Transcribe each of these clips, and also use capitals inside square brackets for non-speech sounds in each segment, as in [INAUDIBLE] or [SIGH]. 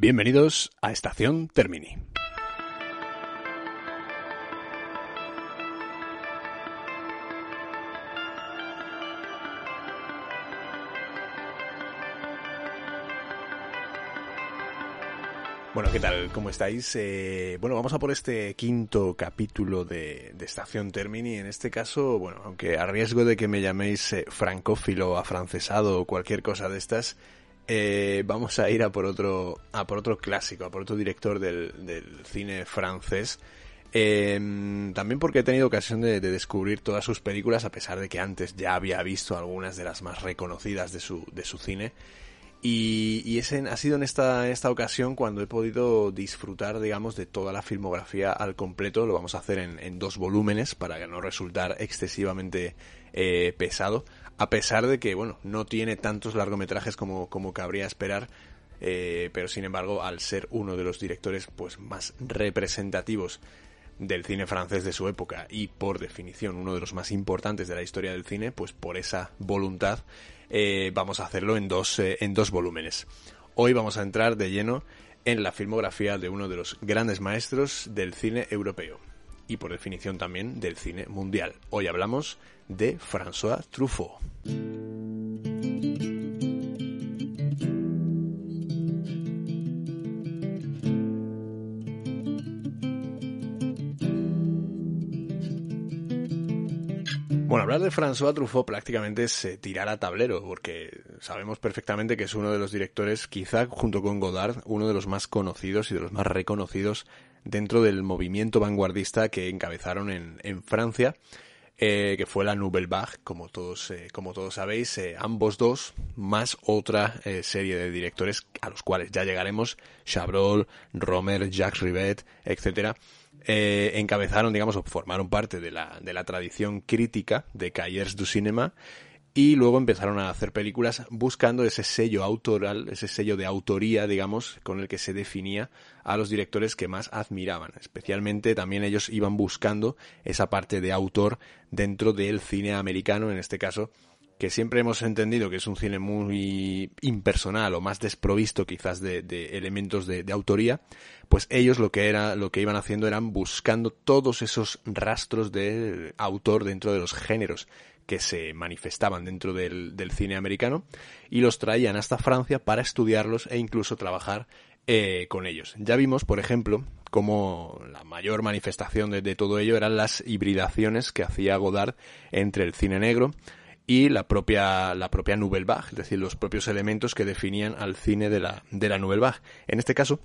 Bienvenidos a Estación Termini. Bueno, ¿qué tal? ¿Cómo estáis? Eh, bueno, vamos a por este quinto capítulo de, de, Estación Termini. En este caso, bueno, aunque a riesgo de que me llaméis eh, francófilo, afrancesado o cualquier cosa de estas, eh, vamos a ir a por otro, a por otro clásico, a por otro director del, cine francés. Eh, también porque he tenido ocasión de, de, descubrir todas sus películas, a pesar de que antes ya había visto algunas de las más reconocidas de su, de su cine. Y, y ese ha sido en esta, esta ocasión cuando he podido disfrutar, digamos, de toda la filmografía al completo. Lo vamos a hacer en, en dos volúmenes para no resultar excesivamente eh, pesado. A pesar de que, bueno, no tiene tantos largometrajes como, como cabría esperar. Eh, pero sin embargo, al ser uno de los directores pues más representativos del cine francés de su época y por definición uno de los más importantes de la historia del cine, pues por esa voluntad eh, vamos a hacerlo en dos, eh, en dos volúmenes. Hoy vamos a entrar de lleno en la filmografía de uno de los grandes maestros del cine europeo y por definición también del cine mundial. Hoy hablamos de François Truffaut. Bueno, hablar de François Truffaut prácticamente es eh, tirar a tablero, porque sabemos perfectamente que es uno de los directores, quizá junto con Godard, uno de los más conocidos y de los más reconocidos dentro del movimiento vanguardista que encabezaron en, en Francia, eh, que fue la Nouvelle como todos, eh, como todos sabéis, eh, ambos dos, más otra eh, serie de directores a los cuales ya llegaremos, Chabrol, Romer, Jacques Rivet, etcétera, encabezaron, digamos, o formaron parte de la, de la tradición crítica de Cahiers du Cinema y luego empezaron a hacer películas buscando ese sello autoral, ese sello de autoría, digamos, con el que se definía a los directores que más admiraban. Especialmente también ellos iban buscando esa parte de autor dentro del cine americano, en este caso, que siempre hemos entendido que es un cine muy impersonal o más desprovisto quizás de, elementos de, autoría, pues ellos lo que era, lo que iban haciendo eran buscando todos esos rastros de autor dentro de los géneros que se manifestaban dentro del cine americano y los traían hasta Francia para estudiarlos e incluso trabajar eh, con ellos. Ya vimos, por ejemplo, como la mayor manifestación de, todo ello eran las hibridaciones que hacía Godard entre el cine negro, y la propia, la propia Nouvelle Vague, es decir, los propios elementos que definían al cine de la, de la Nouvelle Vague. En este caso,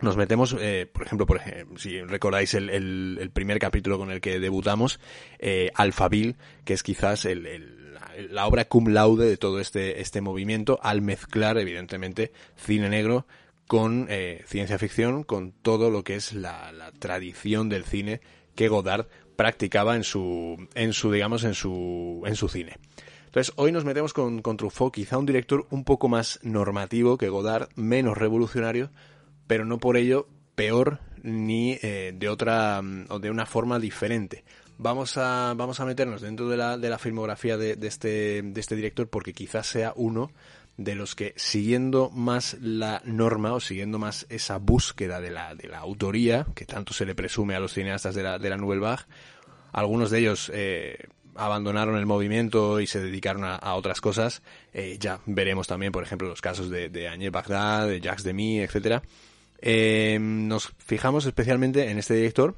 nos metemos, eh, por ejemplo, por ejemplo, si recordáis el, el, el, primer capítulo con el que debutamos, eh, Alphaville, que es quizás el, el, la obra cum laude de todo este, este movimiento, al mezclar, evidentemente, cine negro con eh, ciencia ficción, con todo lo que es la, la tradición del cine que Godard practicaba en su, en su, digamos, en su, en su cine. Entonces, hoy nos metemos con, con Truffaut, quizá un director un poco más normativo que Godard, menos revolucionario, pero no por ello peor ni eh, de otra o de una forma diferente. Vamos a, vamos a meternos dentro de la, de la filmografía de, de, este, de este director porque quizás sea uno de los que siguiendo más la norma o siguiendo más esa búsqueda de la, de la autoría que tanto se le presume a los cineastas de la, de la Nouvelle Vague, algunos de ellos eh, abandonaron el movimiento y se dedicaron a, otras cosas. Eh, ya veremos también, por ejemplo, los casos de, de Agnès Bagdad, de Jacques Demy, etcétera. Eh, nos fijamos especialmente en este director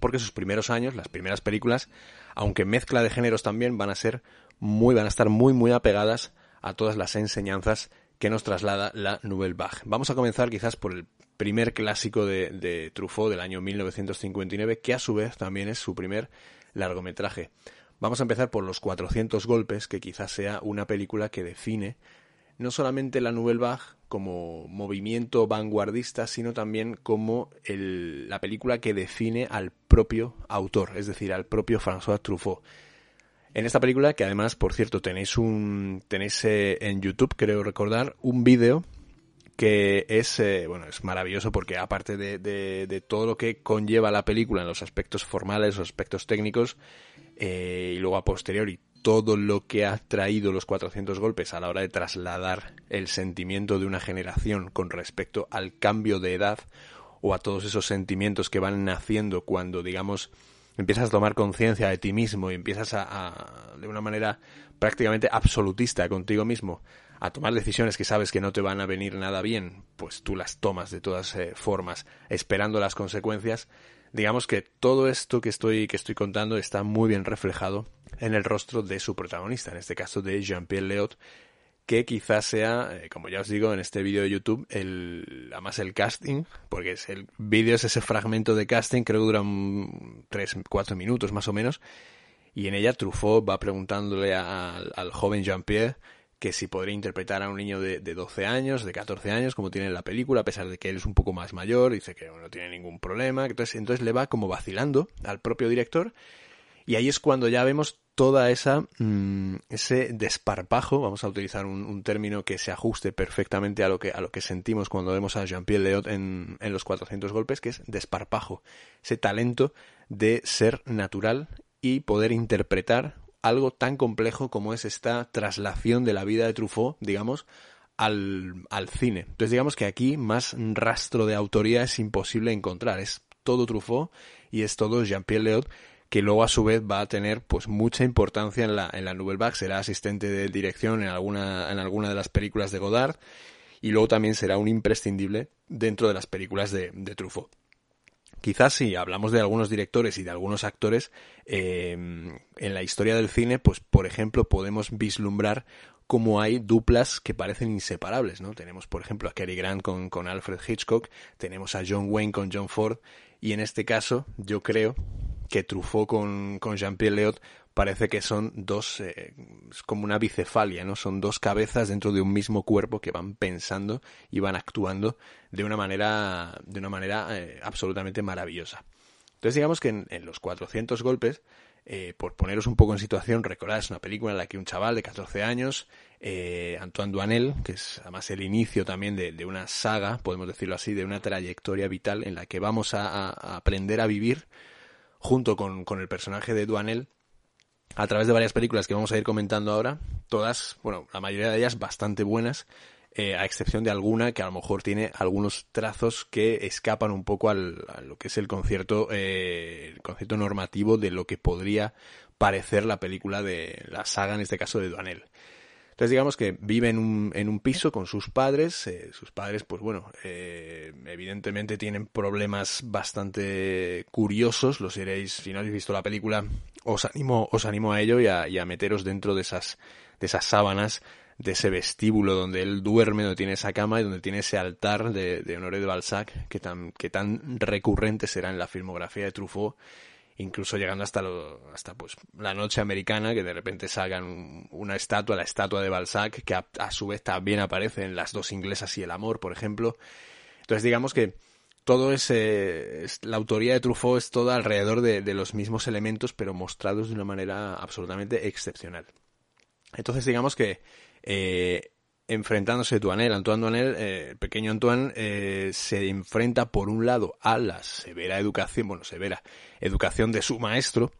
porque sus primeros años, las primeras películas, aunque mezcla de géneros también, van a ser muy, van a estar muy, muy apegadas a todas las enseñanzas que nos traslada la Nouvelle Vague. Vamos a comenzar quizás por el primer clásico de, de Truffaut del año 1959, que a su vez también es su primer largometraje. Vamos a empezar por Los 400 golpes, que quizás sea una película que define no solamente la Nouvelle Vague como movimiento vanguardista, sino también como la película que define al propio autor, es decir, al propio François Truffaut. En esta película, que además, por cierto, tenéis un tenéis eh, en YouTube, creo recordar, un vídeo que es eh, bueno es maravilloso porque aparte de, de, de, todo lo que conlleva la película en los aspectos formales, los aspectos técnicos eh, y luego a posteriori todo lo que ha traído los 400 golpes a la hora de trasladar el sentimiento de una generación con respecto al cambio de edad o a todos esos sentimientos que van naciendo cuando, digamos, empiezas a tomar conciencia de ti mismo y empiezas a, de una manera prácticamente absolutista contigo mismo, a tomar decisiones que sabes que no te van a venir nada bien, pues tú las tomas de todas eh, formas, esperando las consecuencias. Digamos que todo esto que estoy, que estoy contando está muy bien reflejado en el rostro de su protagonista, en este caso de Jean-Pierre Leot, que quizás sea, eh, como ya os digo en este vídeo de YouTube, el, además el casting, porque es el vídeo es ese fragmento de casting, creo que dura 3, 4 minutos más o menos, y en ella Truffaut va preguntándole al joven Jean-Pierre que si podría interpretar a un niño de, de, 12 años, de 14 años, como tiene en la película, a pesar de que él es un poco más mayor, dice que no tiene ningún problema, entonces, entonces le va como vacilando al propio director, y ahí es cuando ya vemos toda esa mm, ese desparpajo, vamos a utilizar un, término que se ajuste perfectamente a lo que a lo que sentimos cuando vemos a Jean-Pierre Leot en, en los 400 golpes, que es desparpajo, ese talento de ser natural y poder interpretar algo tan complejo como es esta traslación de la vida de Truffaut, digamos, al, al cine. Entonces digamos que aquí más rastro de autoría es imposible encontrar, es todo Truffaut y es todo Jean-Pierre Leot que luego a su vez va a tener pues mucha importancia en la, en la Nouvelle Vague, será asistente de dirección en alguna, en alguna de las películas de Godard y luego también será un imprescindible dentro de las películas de, de Truffaut. Quizás si hablamos de algunos directores y de algunos actores, eh, en la historia del cine, pues por ejemplo podemos vislumbrar cómo hay duplas que parecen inseparables, ¿no? Tenemos por ejemplo a Cary Grant con, con Alfred Hitchcock, tenemos a John Wayne con John Ford, y en este caso yo creo que Truffaut con, con Jean-Pierre Leot parece que son dos, eh, es como una bicefalia, ¿no? Son dos cabezas dentro de un mismo cuerpo que van pensando y van actuando de una manera, de una manera eh, absolutamente maravillosa. Entonces digamos que en, los 400 golpes, eh, por poneros un poco en situación, recordad, es una película en la que un chaval de 14 años, Antoine Duanel, que es además el inicio también de, una saga, podemos decirlo así, de una trayectoria vital en la que vamos a aprender a vivir junto con, con el personaje de Duanel a través de varias películas que vamos a ir comentando ahora, todas, bueno, la mayoría de ellas bastante buenas, eh, a excepción de alguna que a lo mejor tiene algunos trazos que escapan un poco al, a lo que es el concierto, eh, el concierto normativo de lo que podría parecer la película de la saga, en este caso de Duanel. Entonces digamos que vive en un, en un piso con sus padres. Eh, sus padres, pues bueno, eh, evidentemente tienen problemas bastante curiosos. Los iréis, si no habéis visto la película, os animo, os animo a ello y a, y a meteros dentro de esas, de esas sábanas de ese vestíbulo donde él duerme, donde tiene esa cama y donde tiene ese altar de, de Honoré de Balzac que tan, que tan recurrente será en la filmografía de Truffaut incluso llegando hasta lo, hasta pues la noche americana que de repente salgan una estatua la estatua de Balzac que a, su vez también aparece en las dos inglesas y el amor por ejemplo. Entonces digamos que todo ese la autoría de Truffaut es toda alrededor de, de los mismos elementos pero mostrados de una manera absolutamente excepcional. Entonces digamos que eh, enfrentándose Duanel, Antoine Duanel, eh, el pequeño Antoine, eh, se enfrenta por un lado a la severa educación, bueno, severa educación de su maestro,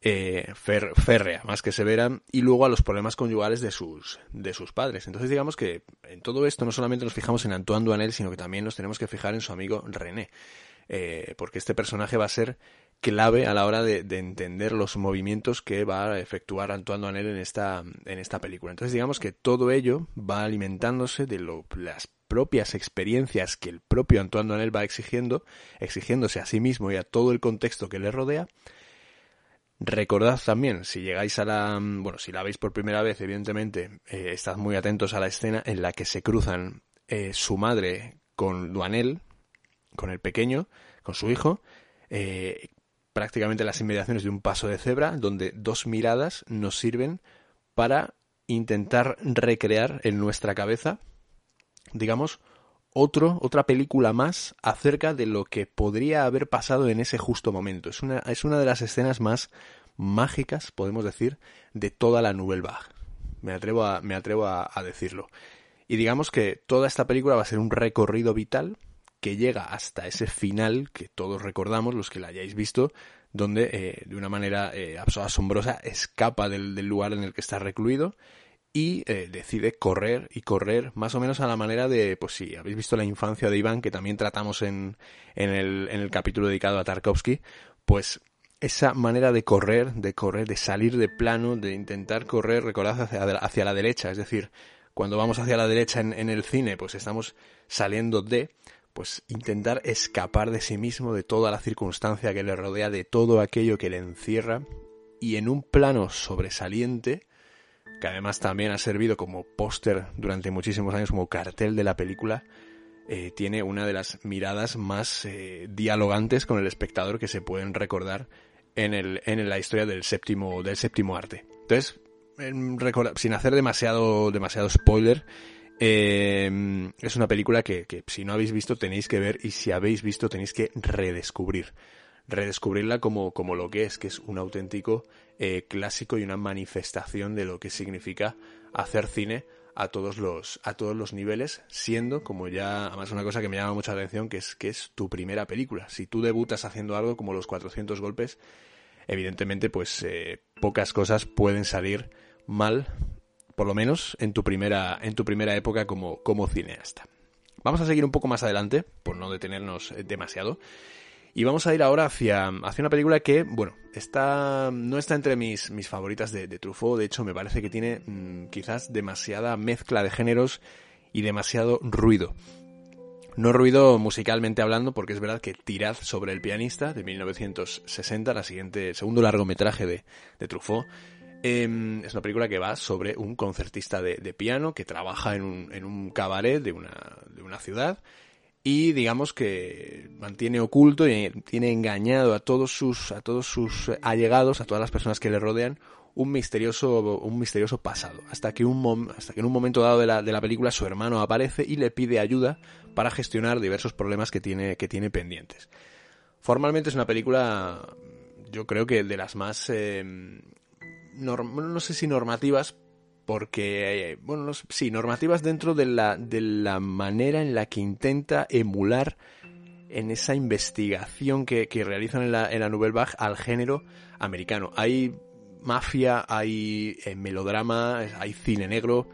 eh, férrea, más que severa, y luego a los problemas conyugales de sus, de sus padres. Entonces digamos que en todo esto no solamente nos fijamos en Antoine Duanel, sino que también nos tenemos que fijar en su amigo René, porque este personaje va a ser clave a la hora de, entender los movimientos que va a efectuar Antoine Duanel en esta, en esta película. Entonces digamos que todo ello va alimentándose de lo, las propias experiencias que el propio Antoine Duanel va exigiendo, exigiéndose a sí mismo y a todo el contexto que le rodea. Recordad también, si llegáis a la, bueno, si la veis por primera vez, evidentemente, eh, estad muy atentos a la escena en la que se cruzan eh, su madre con Duanel, con el pequeño, con su hijo, eh, prácticamente las inmediaciones de un paso de cebra, donde dos miradas nos sirven para intentar recrear en nuestra cabeza, digamos, otro, otra película más acerca de lo que podría haber pasado en ese justo momento. Es una, es una de las escenas más mágicas, podemos decir, de toda la Nouvelle Vague. Me atrevo a, me atrevo a decirlo. Y digamos que toda esta película va a ser un recorrido vital que llega hasta ese final que todos recordamos, los que la hayáis visto, donde eh, de una manera eh, asombrosa escapa del, lugar en el que está recluido y eh, decide correr y correr más o menos a la manera de, pues si habéis visto la infancia de Iván, que también tratamos en, en, el, en el capítulo dedicado a Tarkovsky, pues esa manera de correr, de correr, de salir de plano, de intentar correr, recordad, hacia, la derecha, es decir, cuando vamos hacia la derecha en el cine, pues estamos saliendo de, pues intentar escapar de sí mismo, de toda la circunstancia que le rodea, de todo aquello que le encierra, y en un plano sobresaliente, que además también ha servido como póster durante muchísimos años, como cartel de la película, eh, tiene una de las miradas más eh, dialogantes con el espectador que se pueden recordar en, el, en la historia del séptimo, del séptimo arte. Entonces, sin hacer demasiado, demasiado spoiler, eh, es una película que, que, si no habéis visto tenéis que ver y si habéis visto tenéis que redescubrir. Redescubrirla como, como lo que es, que es un auténtico eh, clásico y una manifestación de lo que significa hacer cine a todos los, a todos los niveles, siendo como ya, además una cosa que me llama mucha atención, que es que es tu primera película. Si tú debutas haciendo algo como los 400 golpes, evidentemente pues eh, pocas cosas pueden salir mal por lo menos en tu primera, en tu primera época como, como cineasta. Vamos a seguir un poco más adelante, por no detenernos eh, demasiado. Y vamos a ir ahora hacia, hacia una película que, bueno, está, no está entre mis, mis favoritas de, Truffaut. De hecho, me parece que tiene mm, quizás demasiada mezcla de géneros y demasiado ruido. No ruido musicalmente hablando, porque es verdad que Tirad sobre el pianista, de 1960, la siguiente, segundo largometraje de, de Truffaut, Em, es una película que va sobre un concertista de, piano que trabaja en un, en un cabaret de una, de una ciudad y digamos que mantiene oculto y tiene engañado a todos sus a todos sus allegados, a todas las personas que le rodean, un misterioso un misterioso pasado, hasta que un hasta que en un momento dado de la, de la película su hermano aparece y le pide ayuda para gestionar diversos problemas que tiene que tiene pendientes. Formalmente es una película yo creo que de las más no sé si normativas, porque, bueno, no sí, normativas dentro de la, de la manera en la que intenta emular en esa investigación que, que realizan en la, en la Nouvelle Vague al género americano. Hay mafia, hay eh, melodrama, hay cine negro,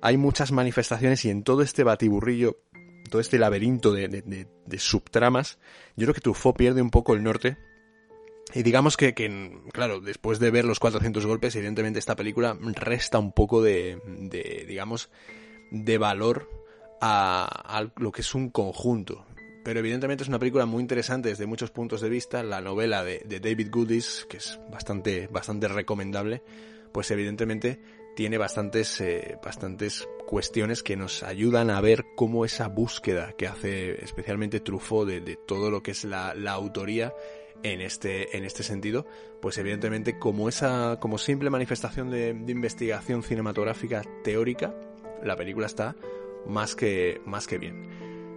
hay muchas manifestaciones y en todo este batiburrillo, todo este laberinto de, de, de subtramas, yo creo que Truffaut pierde un poco el norte y digamos que, que, claro, después de ver los 400 golpes, evidentemente esta película resta un poco de, de digamos, de valor a, a, lo que es un conjunto. Pero evidentemente es una película muy interesante desde muchos puntos de vista. La novela de, de David Goodis, que es bastante, bastante recomendable, pues evidentemente tiene bastantes, eh, bastantes cuestiones que nos ayudan a ver cómo esa búsqueda que hace especialmente Truffaut de, de todo lo que es la, la autoría en este, en este sentido, pues evidentemente como esa, como simple manifestación de, investigación cinematográfica teórica, la película está más que, más que bien.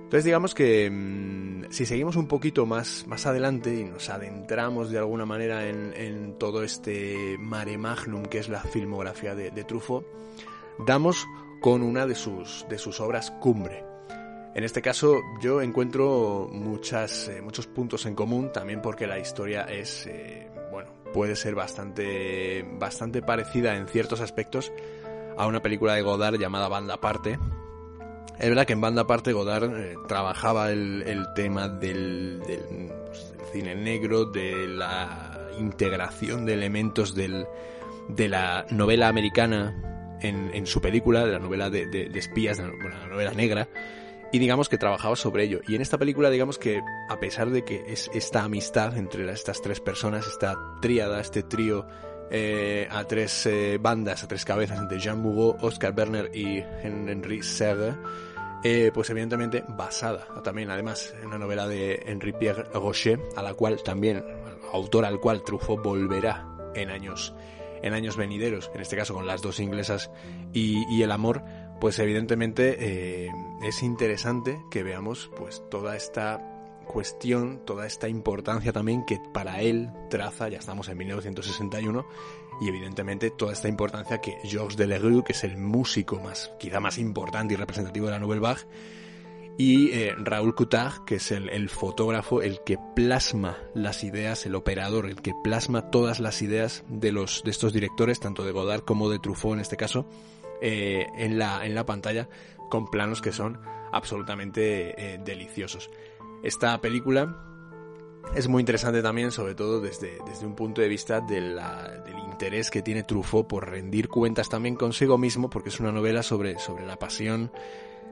Entonces digamos que mm, si seguimos un poquito más, más adelante y nos adentramos de alguna manera en, todo este mare magnum que es la filmografía de, de Truffaut, damos con una de sus, de sus obras cumbre, en este caso yo encuentro muchas, eh, muchos puntos en común, también porque la historia es, eh, bueno, puede ser bastante, bastante parecida en ciertos aspectos a una película de Godard llamada Banda Aparte. Es verdad que en Banda Aparte Godard eh, trabajaba el, tema del, del, pues, cine negro, de la integración de elementos del, de la novela americana en, en su película, de la novela de, de, de espías, de la novela negra y digamos que trabajaba sobre ello. Y en esta película digamos que a pesar de que es esta amistad entre estas tres personas, esta tríada, este trío eh, a tres eh, bandas, a tres cabezas entre Jean Bugot, Oscar Werner y Henri Serre, eh, pues evidentemente basada también además en una novela de Henri Pierre Rocher, a la cual también, autor al cual Truffaut volverá en años en años venideros, en este caso con las dos inglesas y el amor, pues evidentemente eh, es interesante que veamos pues toda esta cuestión, toda esta importancia también que para él traza, ya estamos en 1961, y evidentemente toda esta importancia que Georges Delerue, que es el músico más, quizá más importante y representativo de la Nouvelle Vague, y eh, Raúl Coutard, que es el, fotógrafo, el que plasma las ideas, el operador, el que plasma todas las ideas de, los, de estos directores, tanto de Godard como de Truffaut en este caso, eh, en, la, en la pantalla, con planos que son absolutamente eh, deliciosos. Esta película es muy interesante también, sobre todo desde, desde un punto de vista del interés que tiene Truffaut por rendir cuentas también consigo mismo, porque es una novela sobre, sobre la pasión,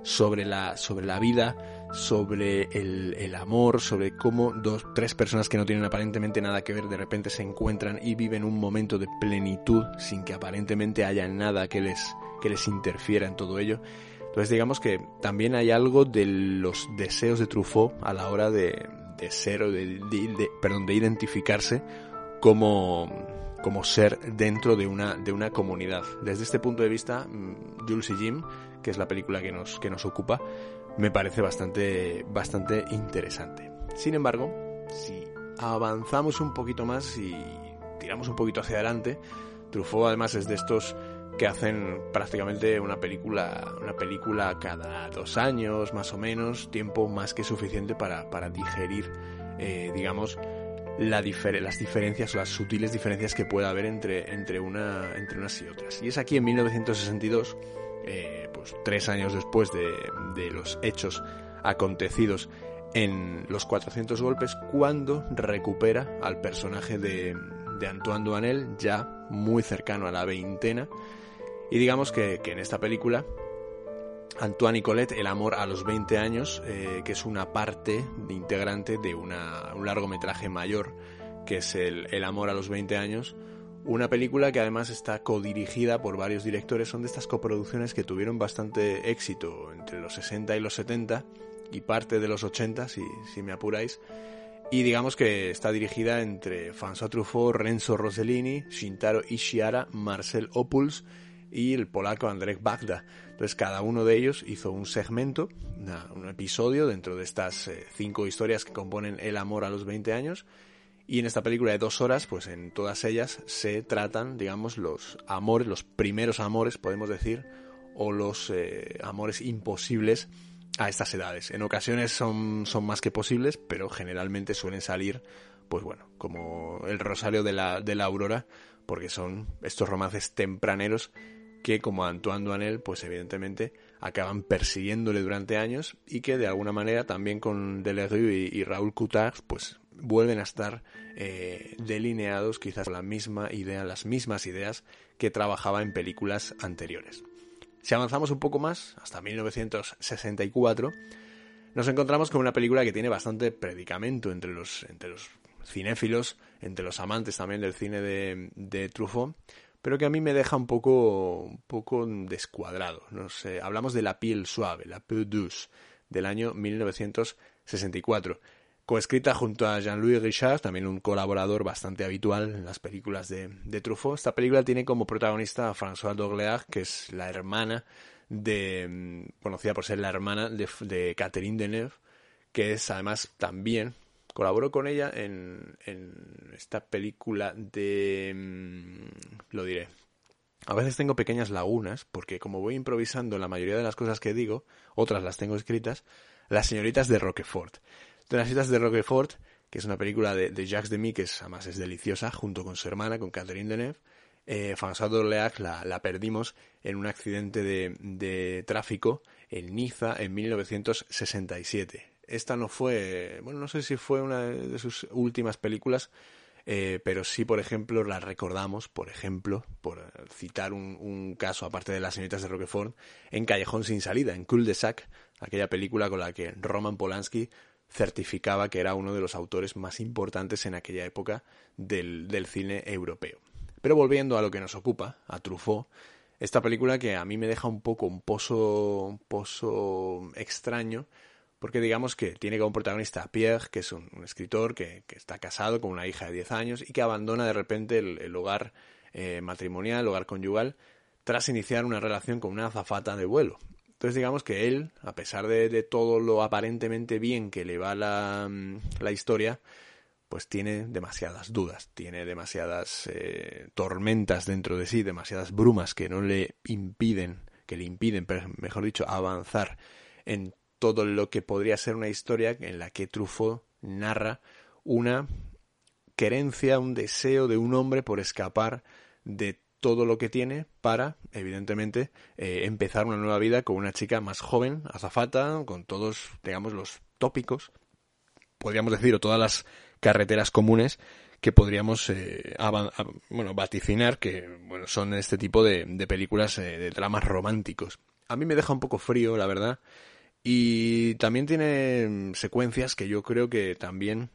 sobre la, sobre la vida, sobre el, el, amor, sobre cómo dos, tres personas que no tienen aparentemente nada que ver de repente se encuentran y viven un momento de plenitud sin que aparentemente haya nada que les, que les interfiera en todo ello. Entonces digamos que también hay algo de los deseos de Truffaut a la hora de, de ser o de, perdón, de identificarse como, como ser dentro de una, de una comunidad. Desde este punto de vista, mm, Jules y Jim, que es la película que nos, que nos ocupa, me parece bastante, bastante interesante. Sin embargo, si avanzamos un poquito más y tiramos un poquito hacia adelante, Truffaut además es de estos que hacen prácticamente una película, una película cada dos años, más o menos, tiempo más que suficiente para, para digerir, eh, digamos, la las diferencias las sutiles diferencias que pueda haber entre, entre, una, entre unas y otras. Y es aquí en 1962, eh, pues tres años después de, de los hechos acontecidos en los 400 golpes, cuando recupera al personaje de, de Antoine Duanel, ya muy cercano a la veintena, y digamos que, en esta película, Antoine y Colette, El amor a los 20 años, eh, que es una parte integrante de una, un largometraje mayor, que es el, el amor a los 20 años, una película que además está codirigida por varios directores, son de estas coproducciones que tuvieron bastante éxito entre los 60 y los 70 y parte de los 80, si, si me apuráis. Y digamos que está dirigida entre François Truffaut, Renzo Rossellini, Shintaro Ishiara, Marcel Opuls y el polaco Andrzej Bagda. Entonces cada uno de ellos hizo un segmento, un episodio dentro de estas eh, cinco historias que componen El amor a los 20 años. Y en esta película de dos horas, pues en todas ellas se tratan, digamos, los amores, los primeros amores, podemos decir, o los eh, amores imposibles a estas edades. En ocasiones son, son más que posibles, pero generalmente suelen salir, pues bueno, como el rosario de la, de la aurora, porque son estos romances tempraneros que como Antoine Duanel, pues evidentemente acaban persiguiéndole durante años y que de alguna manera también con Delerue y, y Raúl Coutard, pues vuelven a estar eh, delineados quizás con la misma idea, las mismas ideas que trabajaba en películas anteriores. Si avanzamos un poco más, hasta 1964, nos encontramos con una película que tiene bastante predicamento entre los, entre los cinéfilos, entre los amantes también del cine de, de Truffaut, pero que a mí me deja un poco, un poco descuadrado. No sé, hablamos de La piel suave, La peau douce, del año 1964, coescrita junto a Jean-Louis Richard, también un colaborador bastante habitual en las películas de, de Truffaut. Esta película tiene como protagonista a François Doglear, que es la hermana de, conocida por ser la hermana de Catherine Deneuve, que es además también Colaboró con ella en, en esta película de... Mm, lo diré. A veces tengo pequeñas lagunas, porque como voy improvisando la mayoría de las cosas que digo, otras las tengo escritas, Las señoritas de Roquefort. De las señoritas de Roquefort, que es una película de, de Jacques que es, además es deliciosa, junto con su hermana, con Catherine Deneuve, eh, François la, la, perdimos en un accidente de, de tráfico en Niza en 1967 esta no fue, bueno, no sé si fue una de sus últimas películas, eh, pero sí, por ejemplo, la recordamos, por ejemplo, por citar un, caso, aparte de las señoritas de Roquefort, en Callejón sin salida, en Cul de Sac, aquella película con la que Roman Polanski certificaba que era uno de los autores más importantes en aquella época del, del cine europeo. Pero volviendo a lo que nos ocupa, a Truffaut, esta película que a mí me deja un poco un pozo, un pozo extraño, porque digamos que tiene como protagonista a Pierre, que es un, escritor que, está casado con una hija de 10 años y que abandona de repente el, hogar eh, matrimonial, el hogar conyugal, tras iniciar una relación con una azafata de vuelo. Entonces digamos que él, a pesar de, todo lo aparentemente bien que le va la, mm, la, historia, pues tiene demasiadas dudas, tiene demasiadas eh, tormentas dentro de sí, demasiadas brumas que no le impiden, que le impiden, mejor dicho, avanzar en todo lo que podría ser una historia en la que Truffaut narra una querencia, un deseo de un hombre por escapar de todo lo que tiene para, evidentemente, eh, empezar una nueva vida con una chica más joven, azafata, con todos, digamos, los tópicos, podríamos decir, o todas las carreteras comunes que podríamos eh, bueno, vaticinar que bueno, son este tipo de, películas eh, de dramas románticos. A mí me deja un poco frío, la verdad, y también tiene mm, secuencias que yo creo que también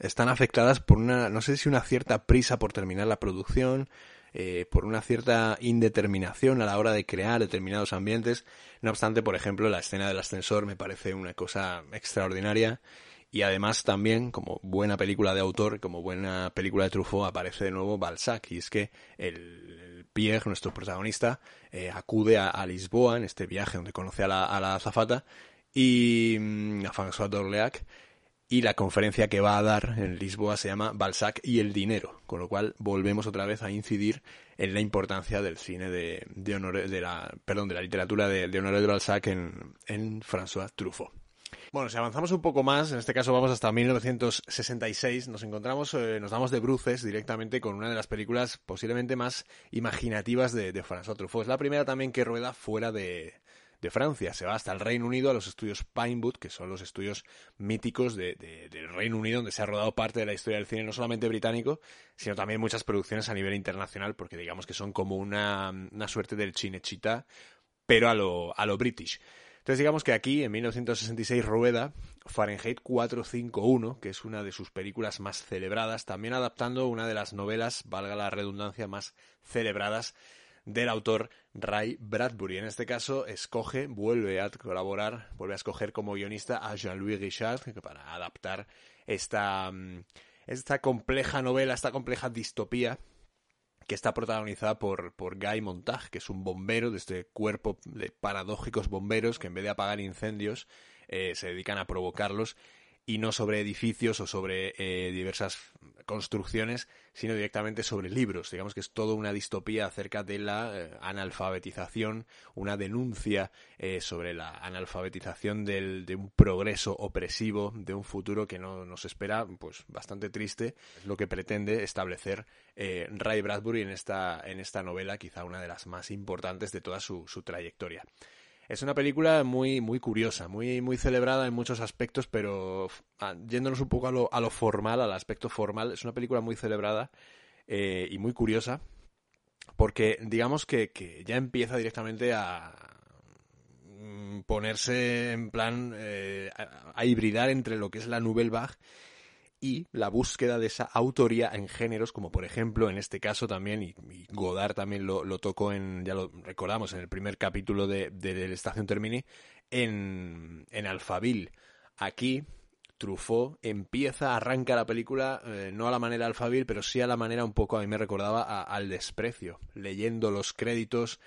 están afectadas por una, no sé si una cierta prisa por terminar la producción, eh, por una cierta indeterminación a la hora de crear determinados ambientes. No obstante, por ejemplo, la escena del ascensor me parece una cosa extraordinaria y además también, como buena película de autor, como buena película de Truffaut, aparece de nuevo Balzac. Y es que el, Pierre, nuestro protagonista, eh, acude a, Lisboa en este viaje donde conoce a la, a la azafata y mm, a François d'Orléac y la conferencia que va a dar en Lisboa se llama Balzac y el dinero, con lo cual volvemos otra vez a incidir en la importancia del cine de, de Honoré, de la, perdón, de la literatura de, de Honoré de Balzac en, en François Truffaut. Bueno, si avanzamos un poco más, en este caso vamos hasta 1966, nos encontramos, eh, nos damos de bruces directamente con una de las películas posiblemente más imaginativas de, de François. Es la primera también que rueda fuera de, de Francia. Se va hasta el Reino Unido a los estudios Pinewood, que son los estudios míticos de, del Reino Unido, donde se ha rodado parte de la historia del cine, no solamente británico, sino también muchas producciones a nivel internacional, porque digamos que son como una, una suerte del Chinechita, pero a lo, a lo British. Entonces digamos que aquí, en 1966, rueda Fahrenheit 451, que es una de sus películas más celebradas, también adaptando una de las novelas, valga la redundancia, más celebradas del autor Ray Bradbury. En este caso, escoge, vuelve a colaborar, vuelve a escoger como guionista a Jean-Louis Richard para adaptar esta, mm, esta compleja novela, esta compleja distopía que está protagonizada por, por Guy Montag, que es un bombero de este cuerpo de paradójicos bomberos que en vez de apagar incendios eh, se dedican a provocarlos y no sobre edificios o sobre eh, diversas construcciones, sino directamente sobre libros. Digamos que es toda una distopía acerca de la eh, analfabetización, una denuncia eh, sobre la analfabetización del, de un progreso opresivo, de un futuro que no nos espera, pues bastante triste. Es lo que pretende establecer Ray Bradbury en esta, en esta novela, quizá una de las más importantes de toda su, su trayectoria. Es una película muy, muy curiosa, muy, muy celebrada en muchos aspectos, pero ah, yéndonos un poco a lo, a lo formal, al aspecto formal, es una película muy celebrada eh, y muy curiosa, porque digamos que, que ya empieza directamente a mm, ponerse en plan eh, a, a, hibridar entre lo que es la Nouvelle Vague y la búsqueda de esa autoría en géneros, como por ejemplo en este caso también, y, Godard también lo, tocó en, ya lo recordamos, en el primer capítulo de, de, Estación Termini, en, en Alphaville. Aquí, Truffaut empieza, arranca la película, eh, no a la manera Alphaville, pero sí a la manera un poco, a mí me recordaba, al desprecio, leyendo los créditos,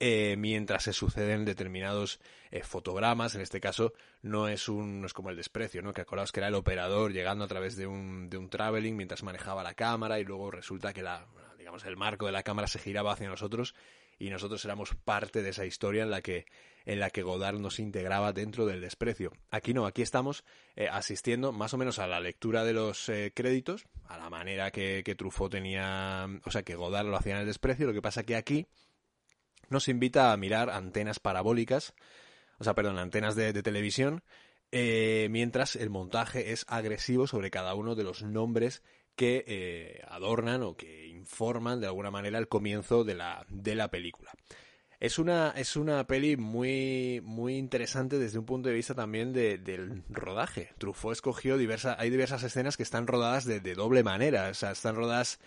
eh, mientras se suceden determinados eh, fotogramas. En este caso no es un no es como el desprecio, ¿no? Que acordaos que era el operador llegando a través de un, de un traveling mientras manejaba la cámara y luego resulta que la digamos el marco de la cámara se giraba hacia nosotros y nosotros éramos parte de esa historia en la que en la que Godard nos integraba dentro del desprecio. Aquí no, aquí estamos eh, asistiendo más o menos a la lectura de los eh, créditos, a la manera que, que Truffaut tenía, o sea, que Godard lo hacía en el desprecio, lo que pasa que aquí nos invita a mirar antenas parabólicas, o sea, perdón, antenas de, televisión, eh, mientras el montaje es agresivo sobre cada uno de los nombres que eh, adornan o que informan de alguna manera el comienzo de la, de la película. Es una, es una peli muy, muy interesante desde un punto de vista también de, del rodaje. Truffaut escogió diversas, hay diversas escenas que están rodadas de, de doble manera, o sea, están rodadas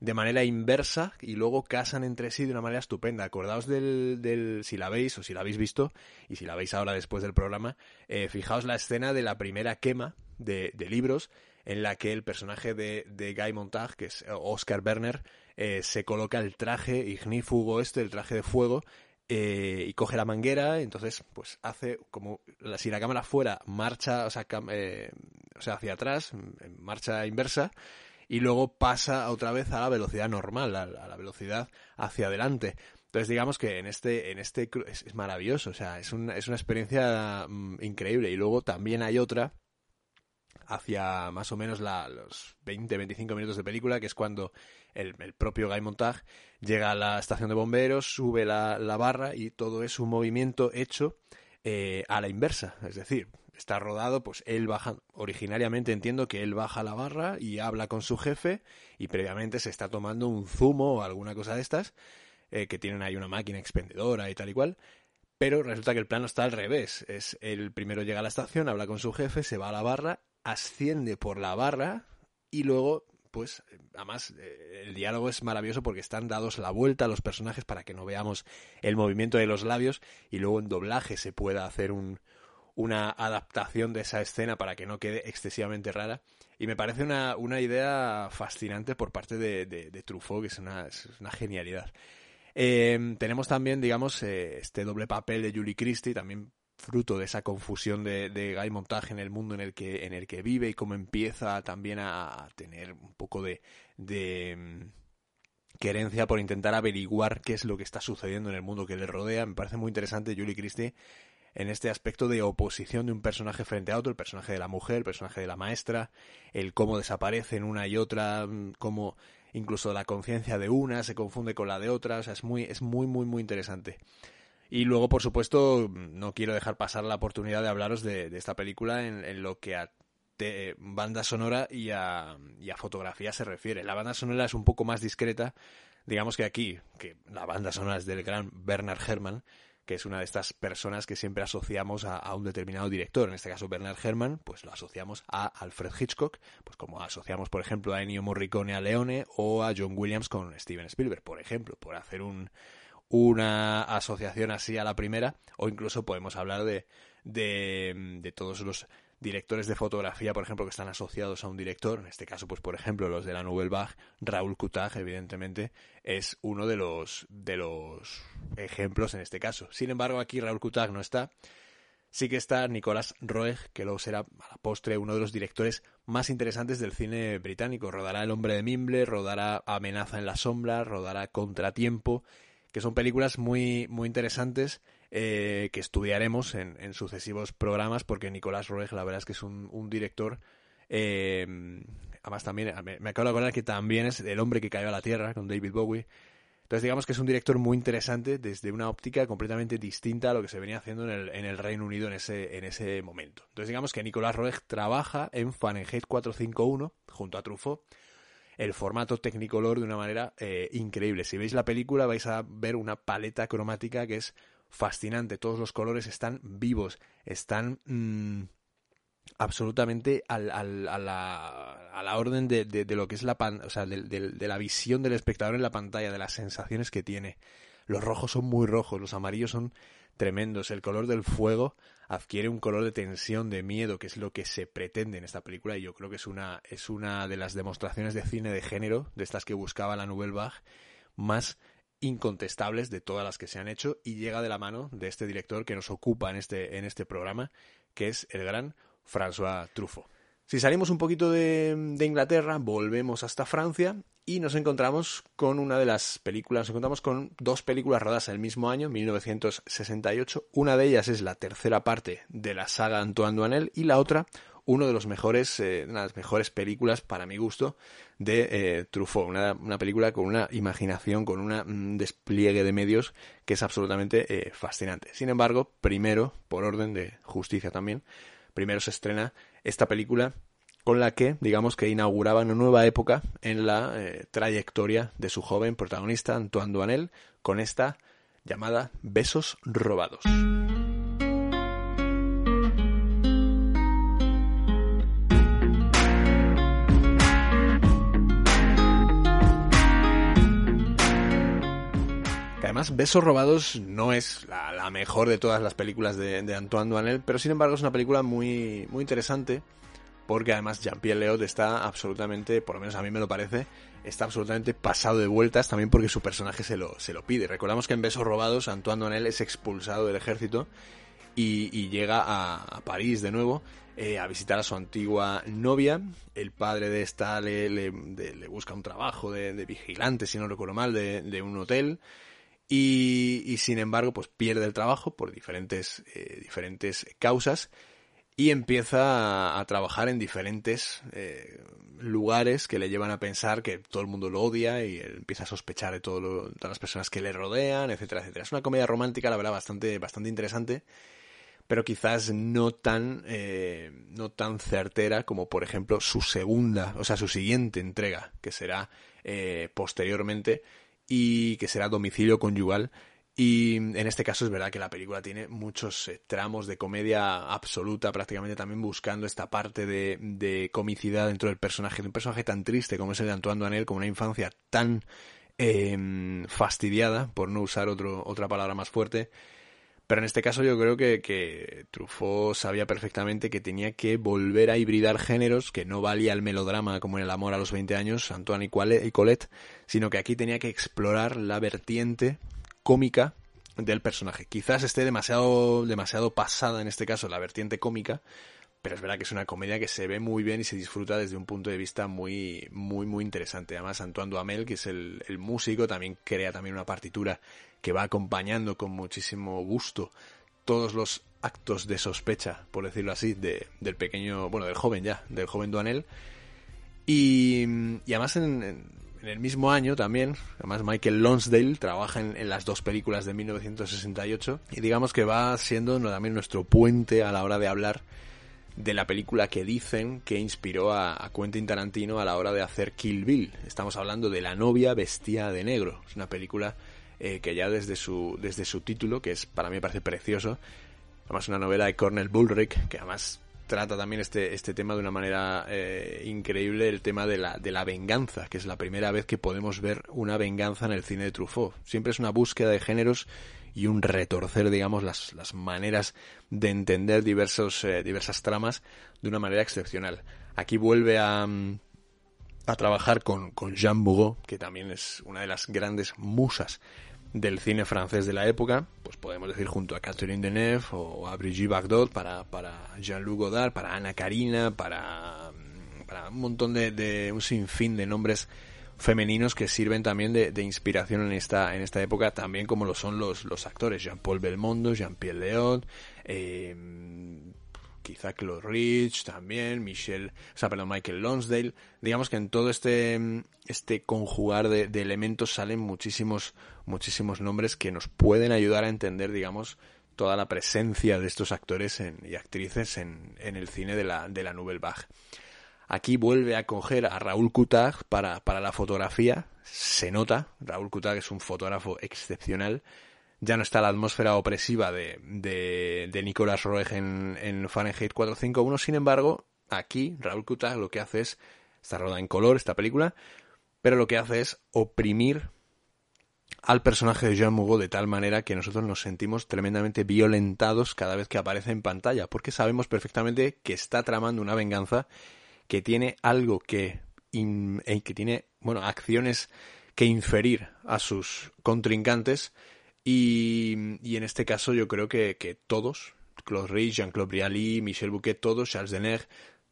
de manera inversa y luego casan entre sí de una manera estupenda. Acordaos del, del si la veis o si la habéis visto y si la veis ahora después del programa, eh, fijaos la escena de la primera quema de, de libros en la que el personaje de, de Guy Montag, que es Oscar Werner, eh, se coloca el traje ignífugo este, el traje de fuego, eh, y coge la manguera, entonces pues hace como si la cámara fuera marcha, o sea, eh, o sea hacia atrás, en marcha inversa, y luego pasa otra vez a la velocidad normal, a, la velocidad hacia adelante. Entonces digamos que en este, en este es, maravilloso, o sea, es, una, es una experiencia mm, increíble. Y luego también hay otra hacia más o menos la, los 20-25 minutos de película, que es cuando el, propio Guy Montag llega a la estación de bomberos, sube la, barra y todo es un movimiento hecho eh, a la inversa. Es decir, está rodado, pues él baja, originariamente entiendo que él baja la barra y habla con su jefe y previamente se está tomando un zumo o alguna cosa de estas, eh, que tienen ahí una máquina expendedora y tal y cual. Pero resulta que el plano está al revés. Es el primero llega a la estación, habla con su jefe, se va a la barra asciende por la barra y luego pues además eh, el diálogo es maravilloso porque están dados la vuelta a los personajes para que no veamos el movimiento de los labios y luego en doblaje se pueda hacer un, una adaptación de esa escena para que no quede excesivamente rara y me parece una, una idea fascinante por parte de, de, Truffaut que es una, es una genialidad eh, tenemos también digamos eh, este doble papel de Julie Christie también fruto de esa confusión de, de, Guy Montage en el mundo en el que, en el que vive y cómo empieza también a, tener un poco de, de mm, querencia por intentar averiguar qué es lo que está sucediendo en el mundo que le rodea. Me parece muy interesante Julie Christie en este aspecto de oposición de un personaje frente a otro, el personaje de la mujer, el personaje de la maestra, el cómo desaparecen una y otra, mm, cómo incluso la conciencia de una se confunde con la de otra, o sea, es muy, es muy, muy, muy interesante. Y luego, por supuesto, no quiero dejar pasar la oportunidad de hablaros de, esta película en, lo que a banda sonora y a, y a, fotografía se refiere. La banda sonora es un poco más discreta. Digamos que aquí, que la banda sonora es del gran Bernard Herrmann, que es una de estas personas que siempre asociamos a, un determinado director. En este caso, Bernard Herrmann, pues lo asociamos a Alfred Hitchcock, pues como asociamos, por ejemplo, a Ennio Morricone a Leone o a John Williams con Steven Spielberg, por ejemplo, por hacer un, una asociación así a la primera, o incluso podemos hablar de, de, todos los directores de fotografía, por ejemplo, que están asociados a un director, en este caso, pues por ejemplo, los de la Nouvelle Vague, Raúl Coutage, evidentemente, es uno de los, de los ejemplos en este caso. Sin embargo, aquí Raúl Coutage no está. Sí que está Nicolas Roeg, que luego será a la postre uno de los directores más interesantes del cine británico. Rodará El hombre de Mimble, rodará Amenaza en la sombra, rodará Contratiempo que son películas muy, muy interesantes eh, que estudiaremos en, sucesivos programas porque Nicolás Roeg la verdad es que es un, director eh, además también me, acabo de acordar que también es El hombre que cayó a la tierra con David Bowie entonces digamos que es un director muy interesante desde una óptica completamente distinta a lo que se venía haciendo en el, Reino Unido en ese, en ese momento. Entonces digamos que Nicolás Roeg trabaja en Fahrenheit 451 junto a Truffaut el formato Technicolor de una manera eh, increíble. Si veis la película vais a ver una paleta cromática que es fascinante. Todos los colores están vivos, están mm, absolutamente a, la, a, la, orden de, de, lo que es la o sea, de, de la visión del espectador en la pantalla, de las sensaciones que tiene. Los rojos son muy rojos, los amarillos son tremendos. El color del fuego adquiere un color de tensión, de miedo, que es lo que se pretende en esta película y yo creo que es una, es una de las demostraciones de cine de género, de estas que buscaba la Nouvelle Vague, más incontestables de todas las que se han hecho y llega de la mano de este director que nos ocupa en este, en este programa, que es el gran François Truffaut. Si salimos un poquito de, de, Inglaterra, volvemos hasta Francia y nos encontramos con una de las películas, nos encontramos con dos películas rodadas el mismo año, 1968. Una de ellas es la tercera parte de la saga Antoine Duanel y la otra, uno de los mejores, eh, una de las mejores películas, para mi gusto, de eh, Truffaut. Una, una, película con una imaginación, con un despliegue de medios que es absolutamente eh, fascinante. Sin embargo, primero, por orden de justicia también, primero se estrena esta película con la que, digamos que inauguraba una nueva época en la eh, trayectoria de su joven protagonista, Antoine Duanel, con esta llamada Besos Robados. Además Besos Robados no es la, mejor de todas las películas de, Antoine Duanel, pero sin embargo es una película muy, muy interesante porque además Jean-Pierre Leot está absolutamente, por lo menos a mí me lo parece, está absolutamente pasado de vueltas también porque su personaje se lo, se lo pide. Recordamos que en Besos Robados Antoine Duanel es expulsado del ejército y, llega a, París de nuevo eh, a visitar a su antigua novia. El padre de esta le, le, busca un trabajo de, vigilante, si no recuerdo mal, de, de un hotel y, sin embargo pues pierde el trabajo por diferentes, eh, diferentes causas y empieza a, trabajar en diferentes eh, lugares que le llevan a pensar que todo el mundo lo odia y empieza a sospechar de, todo todas las personas que le rodean, etcétera, etcétera. Es una comedia romántica, la verdad, bastante, bastante interesante, pero quizás no tan, eh, no tan certera como, por ejemplo, su segunda, o sea, su siguiente entrega, que será eh, posteriormente y que será Domicilio Conyugal, y en este caso es verdad que la película tiene muchos eh, tramos de comedia absoluta, prácticamente también buscando esta parte de, de, comicidad dentro del personaje, de un personaje tan triste como es el de Antoine Duanel, con una infancia tan eh, fastidiada, por no usar otro, otra palabra más fuerte. Pero en este caso yo creo que, que Truffaut sabía perfectamente que tenía que volver a hibridar géneros, que no valía el melodrama como en El amor a los 20 años, Antoine y Colette, sino que aquí tenía que explorar la vertiente cómica del personaje. Quizás esté demasiado, demasiado pasada en este caso la vertiente cómica, pero es verdad que es una comedia que se ve muy bien y se disfruta desde un punto de vista muy, muy, muy interesante. Además, Antoine Duhamel, que es el, músico, también crea también una partitura que va acompañando con muchísimo gusto todos los actos de sospecha, por decirlo así, de, del pequeño, bueno, del joven ya, del joven Duanel. Y, y además en, en el mismo año también, además Michael Lonsdale trabaja en, las dos películas de 1968 y digamos que va siendo también nuestro puente a la hora de hablar de la película que dicen que inspiró a, Quentin Tarantino a la hora de hacer Kill Bill. Estamos hablando de La novia vestida de negro. Es una película eh, que ya desde su, desde su título, que es para mí me parece precioso, además una novela de Cornel Bullrich, que además trata también este, este tema de una manera eh, increíble, el tema de la, de la venganza, que es la primera vez que podemos ver una venganza en el cine de Truffaut. Siempre es una búsqueda de géneros y un retorcer, digamos, las, las maneras de entender diversos, eh, diversas tramas de una manera excepcional. Aquí vuelve a, a trabajar con, con Jean Bougot, que también es una de las grandes musas del cine francés de la época, pues podemos decir junto a Catherine Deneuve o a Brigitte Bardot, para, para Jean-Luc Godard, para Ana Karina, para, para un montón de, de, un sinfín de nombres femeninos que sirven también de, de, inspiración en esta, en esta época, también como lo son los, los actores, Jean-Paul Belmondo, Jean-Pierre Leon, eh, quizá Claude Rich también, Michelle, o Michael Lonsdale. Digamos que en todo este, este conjugar de, elementos salen muchísimos, muchísimos nombres que nos pueden ayudar a entender, digamos, toda la presencia de estos actores y actrices en, en, el cine de la, de la Nouvelle Vague. Aquí vuelve a coger a Raúl Coutard para, para la fotografía. Se nota, Raúl Coutard es un fotógrafo excepcional ya no está la atmósfera opresiva de, de, de Nicolas Roeg en, en Fahrenheit 451. Sin embargo, aquí Raúl Kuta lo que hace es, está rodada en color esta película, pero lo que hace es oprimir al personaje de Jean Mugo de tal manera que nosotros nos sentimos tremendamente violentados cada vez que aparece en pantalla, porque sabemos perfectamente que está tramando una venganza que tiene algo que, eh, que tiene, bueno, acciones que inferir a sus contrincantes y, en este caso yo creo que, que todos, Claude Rich, Jean-Claude Brialy, Michel Bouquet, todos, Charles Denner,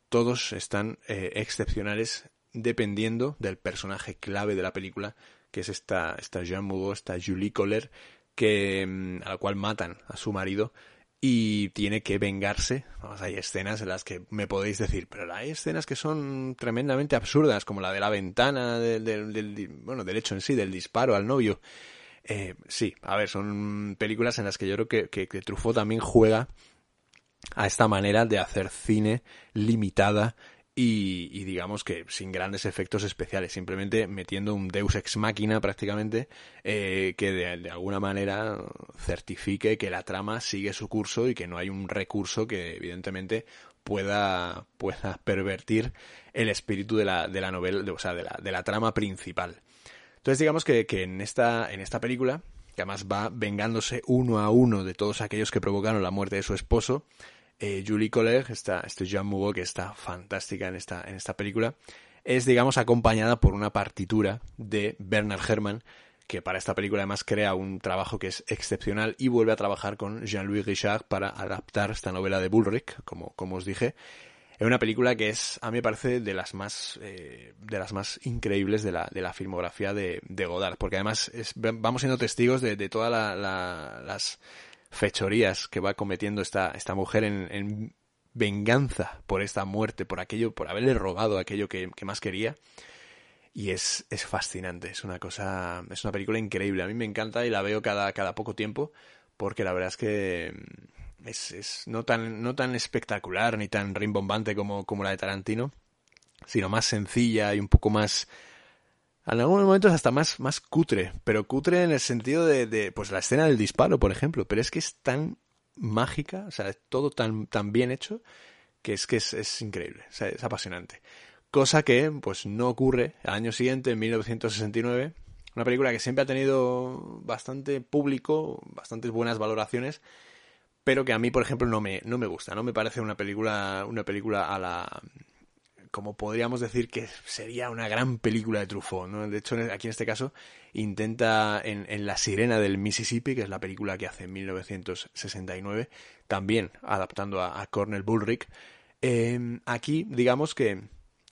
todos están eh, excepcionales dependiendo del personaje clave de la película, que es esta, esta Jean Mugo, esta Julie Coller, que, mm, a la cual matan a su marido y tiene que vengarse. Vamos, hay escenas en las que me podéis decir, pero hay escenas que son tremendamente absurdas, como la de la ventana, del, del bueno, del hecho en sí, del disparo al novio. Eh, sí, a ver, son películas en las que yo creo que, que, Truffaut también juega a esta manera de hacer cine limitada y, digamos que sin grandes efectos especiales, simplemente metiendo un Deus ex máquina prácticamente eh, que de, alguna manera certifique que la trama sigue su curso y que no hay un recurso que evidentemente pueda, pueda pervertir el espíritu de la, de la novela, o sea, de la, de la trama principal. Entonces digamos que, que en, esta, en esta película, que además va vengándose uno a uno de todos aquellos que provocaron la muerte de su esposo, eh, Julie Colleg, esta, este Jean Mugo, que está fantástica en esta, en esta película, es, digamos, acompañada por una partitura de Bernard Herrmann, que para esta película además crea un trabajo que es excepcional y vuelve a trabajar con Jean-Louis Richard para adaptar esta novela de Bullrich, como, como os dije. Es una película que es, a mí me parece, de las más, eh, de las más increíbles de la, de la filmografía de, de Godard, porque además es, vamos siendo testigos de, de todas las fechorías que va cometiendo esta, esta mujer en, en, venganza por esta muerte, por aquello, por haberle robado aquello que, que más quería. Y es, es fascinante, es una cosa, es una película increíble. A mí me encanta y la veo cada, cada poco tiempo, porque la verdad es que es, es no, tan, no tan espectacular ni tan rimbombante como, como la de Tarantino, sino más sencilla y un poco más... En algunos momentos hasta más, más cutre, pero cutre en el sentido de, de, pues la escena del disparo, por ejemplo, pero es que es tan mágica, o sea, es todo tan, tan bien hecho, que es que es, es increíble, es apasionante. Cosa que, pues, no ocurre al año siguiente, en 1969, una película que siempre ha tenido bastante público, bastantes buenas valoraciones, pero que a mí, por ejemplo, no me, no me gusta, no me parece una película, una película a la, como podríamos decir que sería una gran película de Truffaut, ¿no? De hecho, aquí en este caso, intenta en, en, La Sirena del Mississippi, que es la película que hace en 1969, también adaptando a, Cornel Bullrich, eh, aquí, digamos que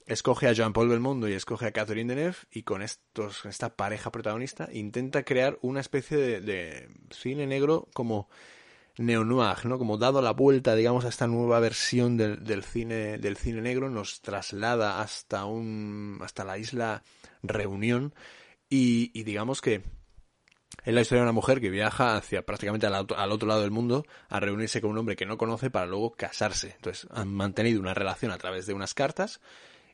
escoge a Jean-Paul Belmondo y escoge a Catherine Deneuve y con estos, esta pareja protagonista intenta crear una especie de, de cine negro como neo-noir, ¿no? Como dado la vuelta, digamos, a esta nueva versión del, cine, del cine negro, nos traslada hasta un, hasta la isla Reunión y, digamos que es la historia de una mujer que viaja hacia prácticamente al, al, otro lado del mundo a reunirse con un hombre que no conoce para luego casarse. Entonces han mantenido una relación a través de unas cartas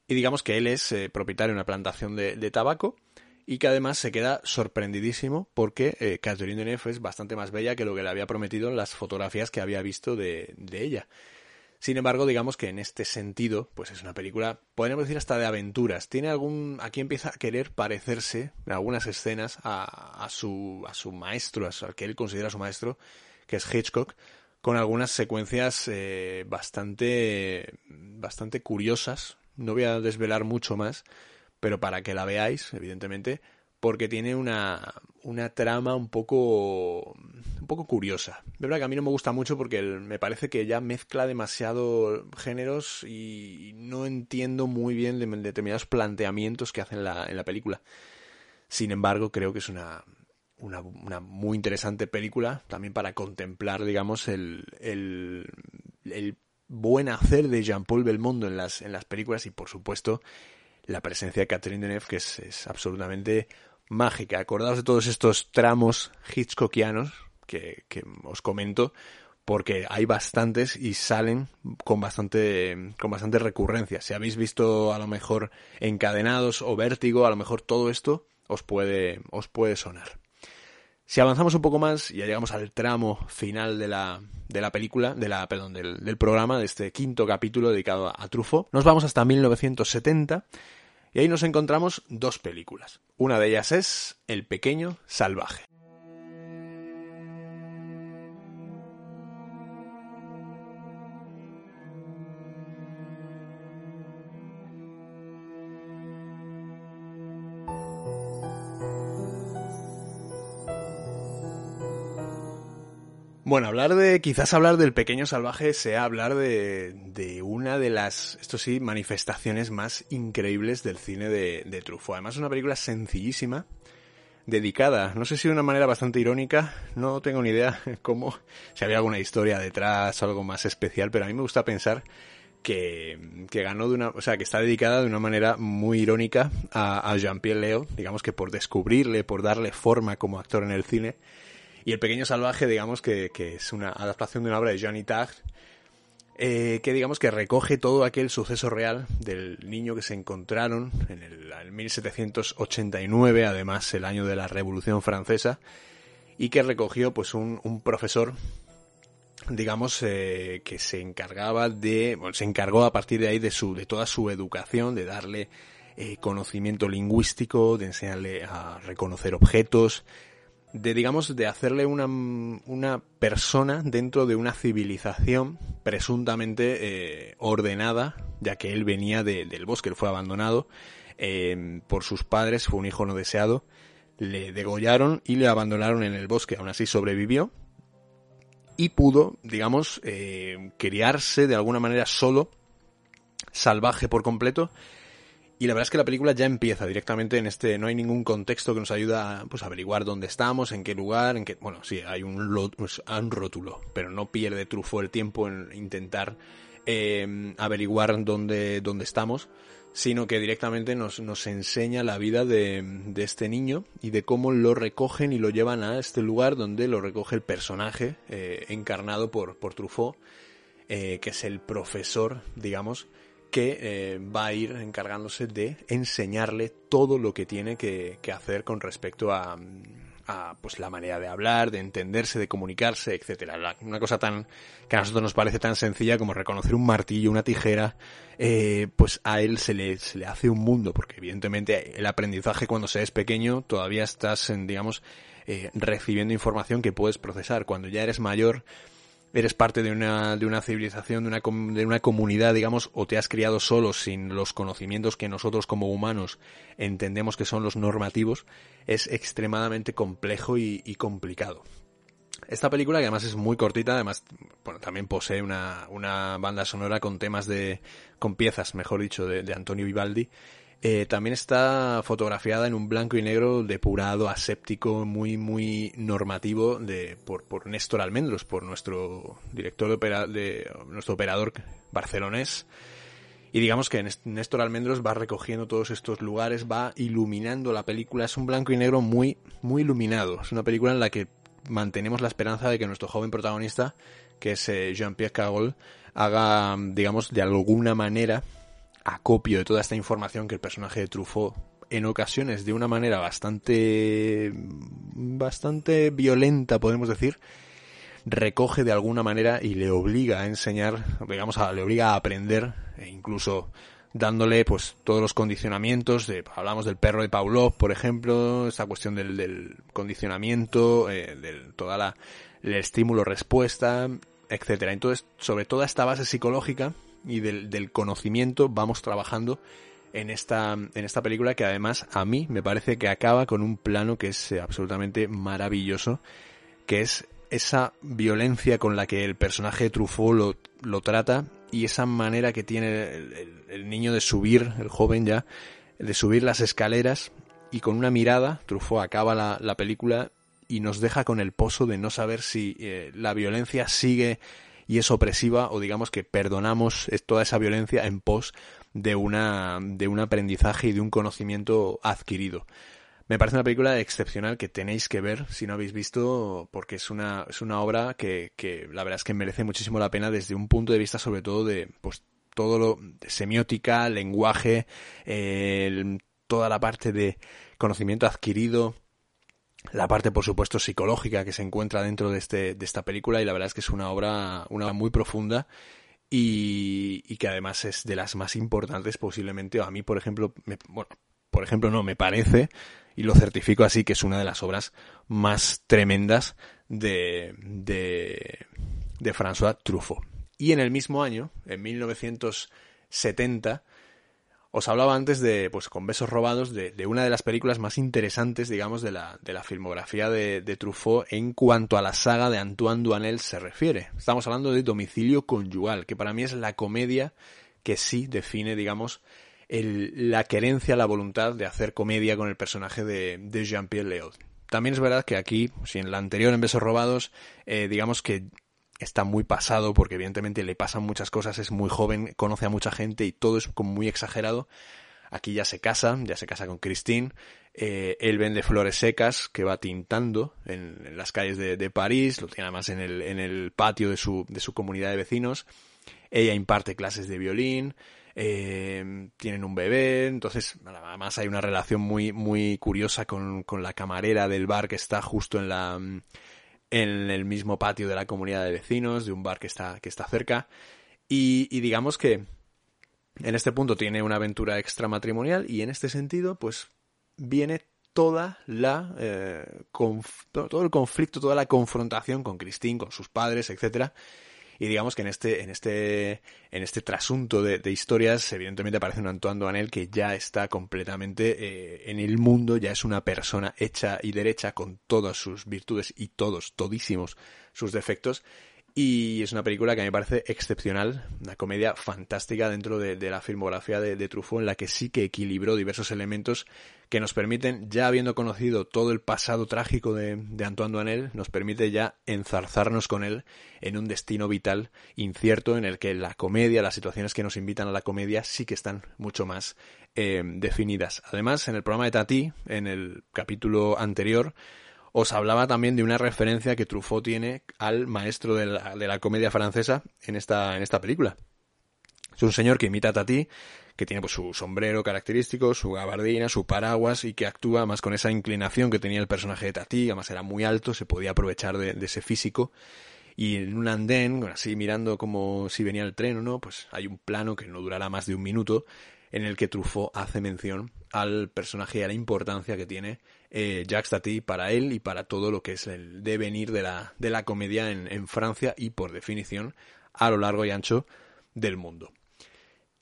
y digamos que él es eh, propietario de una plantación de tabaco y que además se queda sorprendidísimo porque eh, Catherine Deneuve es bastante más bella que lo que le había prometido en las fotografías que había visto de, de ella. Sin embargo, digamos que en este sentido, pues es una película, podríamos decir hasta de aventuras. Tiene algún, aquí empieza a querer parecerse en algunas escenas a, a su, a su maestro, al que él considera su maestro, que es Hitchcock, con algunas secuencias eh, bastante, bastante curiosas. No voy a desvelar mucho más, pero para que la veáis, evidentemente, porque tiene una, una trama un poco un poco curiosa. De verdad que a mí no me gusta mucho porque me parece que ya mezcla demasiado géneros y no entiendo muy bien de, determinados planteamientos que hacen la, en la película. Sin embargo, creo que es una, una, una muy interesante película también para contemplar, digamos, el, el, el buen hacer de Jean-Paul Belmondo en las, en las películas y, por supuesto, la presencia de Catherine Deneuve, que es, absolutamente mágica. Acordaos de todos estos tramos hitchcockianos que, que os comento, porque hay bastantes y salen con bastante, con bastante recurrencia. Si habéis visto a lo mejor encadenados o vértigo, a lo mejor todo esto os puede, os puede sonar. Si avanzamos un poco más, ya llegamos al tramo final de la, de la película, de la, perdón, del, del programa, de este quinto capítulo dedicado a, a Truffaut. Nos vamos hasta 1970 y ahí nos encontramos dos películas. Una de ellas es El pequeño salvaje. Bueno, hablar de, quizás hablar del pequeño salvaje sea hablar de, de una de las, esto sí, manifestaciones más increíbles del cine de, de Truffaut. Además es una película sencillísima, dedicada, no sé si de una manera bastante irónica, no tengo ni idea [LAUGHS] cómo, si había alguna historia detrás algo más especial, pero a mí me gusta pensar que, que ganó de una, o sea, que está dedicada de una manera muy irónica a, a Jean-Pierre Leo, digamos que por descubrirle, por darle forma como actor en el cine, y El Pequeño Salvaje, digamos que, que es una adaptación de una obra de Johnny Tag, eh, que digamos que recoge todo aquel suceso real del niño que se encontraron en el, en 1789, además el año de la Revolución Francesa, y que recogió pues un, un profesor digamos eh, que se encargaba de bueno, se encargó a partir de ahí de su de toda su educación de darle eh, conocimiento lingüístico de enseñarle a reconocer objetos de digamos de hacerle una, una persona dentro de una civilización presuntamente eh, ordenada ya que él venía de, del bosque él fue abandonado eh, por sus padres fue un hijo no deseado le degollaron y le abandonaron en el bosque aún así sobrevivió y pudo digamos eh, criarse de alguna manera solo salvaje por completo. Y la verdad es que la película ya empieza directamente en este, no hay ningún contexto que nos ayuda pues, a averiguar dónde estamos, en qué lugar, en qué, bueno, sí, hay un, pues, un rótulo, pero no pierde Truffaut el tiempo en intentar eh, averiguar dónde, dónde estamos, sino que directamente nos, nos enseña la vida de, de, este niño y de cómo lo recogen y lo llevan a este lugar donde lo recoge el personaje eh, encarnado por, por Truffaut, eh, que es el profesor, digamos, que eh, va a ir encargándose de enseñarle todo lo que tiene que, que hacer con respecto a, a, pues la manera de hablar, de entenderse, de comunicarse, etcétera. Una cosa tan que a nosotros nos parece tan sencilla como reconocer un martillo, una tijera, eh, pues a él se le, se le hace un mundo, porque evidentemente el aprendizaje cuando se es pequeño todavía estás, digamos, eh, recibiendo información que puedes procesar. Cuando ya eres mayor, eres parte de una, de una civilización, de una, de una comunidad, digamos, o te has criado solo sin los conocimientos que nosotros como humanos entendemos que son los normativos, es extremadamente complejo y, complicado. Esta película, que además es muy cortita, además, bueno, también posee una, una banda sonora con temas de, con piezas, mejor dicho, de, de Antonio Vivaldi, eh, también está fotografiada en un blanco y negro depurado, aséptico, muy, muy normativo de, por, por Néstor Almendros, por nuestro director de, opera, de nuestro operador barcelonés. Y digamos que Néstor Almendros va recogiendo todos estos lugares, va iluminando la película. Es un blanco y negro muy, muy iluminado. Es una película en la que mantenemos la esperanza de que nuestro joven protagonista, que es eh, Jean-Pierre Cagol, haga, digamos, de alguna manera acopio de toda esta información que el personaje de Truffaut en ocasiones de una manera bastante bastante violenta podemos decir recoge de alguna manera y le obliga a enseñar digamos a, le obliga a aprender e incluso dándole pues todos los condicionamientos hablamos del perro de Pavlov por ejemplo esa cuestión del, del condicionamiento eh, toda la el estímulo respuesta etcétera. Entonces sobre toda esta base psicológica y del, conocimiento vamos trabajando en esta, en esta película que además a mí me parece que acaba con un plano que es eh, absolutamente maravilloso, que es esa violencia con la que el personaje de Truffaut lo, lo trata y esa manera que tiene el, el, niño de subir, el joven ya, de subir las escaleras y con una mirada, Truffaut acaba la, la película y nos deja con el pozo de no saber si eh, la violencia sigue y es opresiva o digamos que perdonamos toda esa violencia en pos de una de un aprendizaje y de un conocimiento adquirido. Me parece una película excepcional que tenéis que ver si no habéis visto porque es una es una obra que, que la verdad es que merece muchísimo la pena desde un punto de vista sobre todo de pues todo lo semiótica, lenguaje, eh, toda la parte de conocimiento adquirido, la parte por supuesto psicológica que se encuentra dentro de este de esta película y la verdad es que es una obra una obra muy profunda y, y que además es de las más importantes posiblemente. A mí por ejemplo me, bueno por ejemplo no me parece y lo certifico así que es una de las obras más tremendas de de de François Truffaut. Y en el mismo año en 1970 os hablaba antes de, pues con besos robados, de, de, una de las películas más interesantes, digamos, de la, de la filmografía de, de, Truffaut en cuanto a la saga de Antoine Duanel se refiere. Estamos hablando de Domicilio Conyugal, que para mí es la comedia que sí define, digamos, el, la querencia, la voluntad de hacer comedia con el personaje de, de Jean-Pierre Léaud. También es verdad que aquí, si en la anterior, en Besos Robados, eh, digamos que está muy pasado porque evidentemente le pasan muchas cosas, es muy joven, conoce a mucha gente y todo es como muy exagerado. Aquí ya se casa, ya se casa con Christine. Eh, él vende flores secas que va tintando en, las calles de, de, París, lo tiene además en el, en el patio de su, de su comunidad de vecinos. Ella imparte clases de violín, eh, tienen un bebé, entonces además hay una relación muy, muy curiosa con, con la camarera del bar que está justo en la, en el mismo patio de la comunidad de vecinos, de un bar que está, que está cerca. Y, digamos que en este punto tiene una aventura extramatrimonial y en este sentido, pues viene toda la eh, todo el conflicto, toda la confrontación con Christine, con sus padres, etcétera, y digamos que en este, en este, en este trasunto de, historias, evidentemente aparece un Antoine Duanel que ya está completamente eh, en el mundo, ya es una persona hecha y derecha con todas sus virtudes y todos, todísimos sus defectos. Y es una película que me parece excepcional, una comedia fantástica dentro de, la filmografía de, Truffaut, en la que sí que equilibró diversos elementos que nos permiten, ya habiendo conocido todo el pasado trágico de, Antoine Duanel, nos permite ya enzarzarnos con él en un destino vital incierto en el que la comedia, las situaciones que nos invitan a la comedia sí que están mucho más eh, definidas. Además, en el programa de Tati, en el capítulo anterior, os hablaba también de una referencia que Truffaut tiene al maestro de la, comedia francesa en esta, en esta película. Es un señor que imita a Tati, que tiene pues, su sombrero característico, su gabardina, su paraguas y que actúa más con esa inclinación que tenía el personaje de Tati, además era muy alto, se podía aprovechar de, ese físico. Y en un andén, así mirando como si venía el tren o no, pues hay un plano que no durará más de un minuto en el que Truffaut hace mención al personaje y a la importancia que tiene eh, Jacques Tati para él y para todo lo que es el devenir de la, de la comedia en, Francia y por definición a lo largo y ancho del mundo.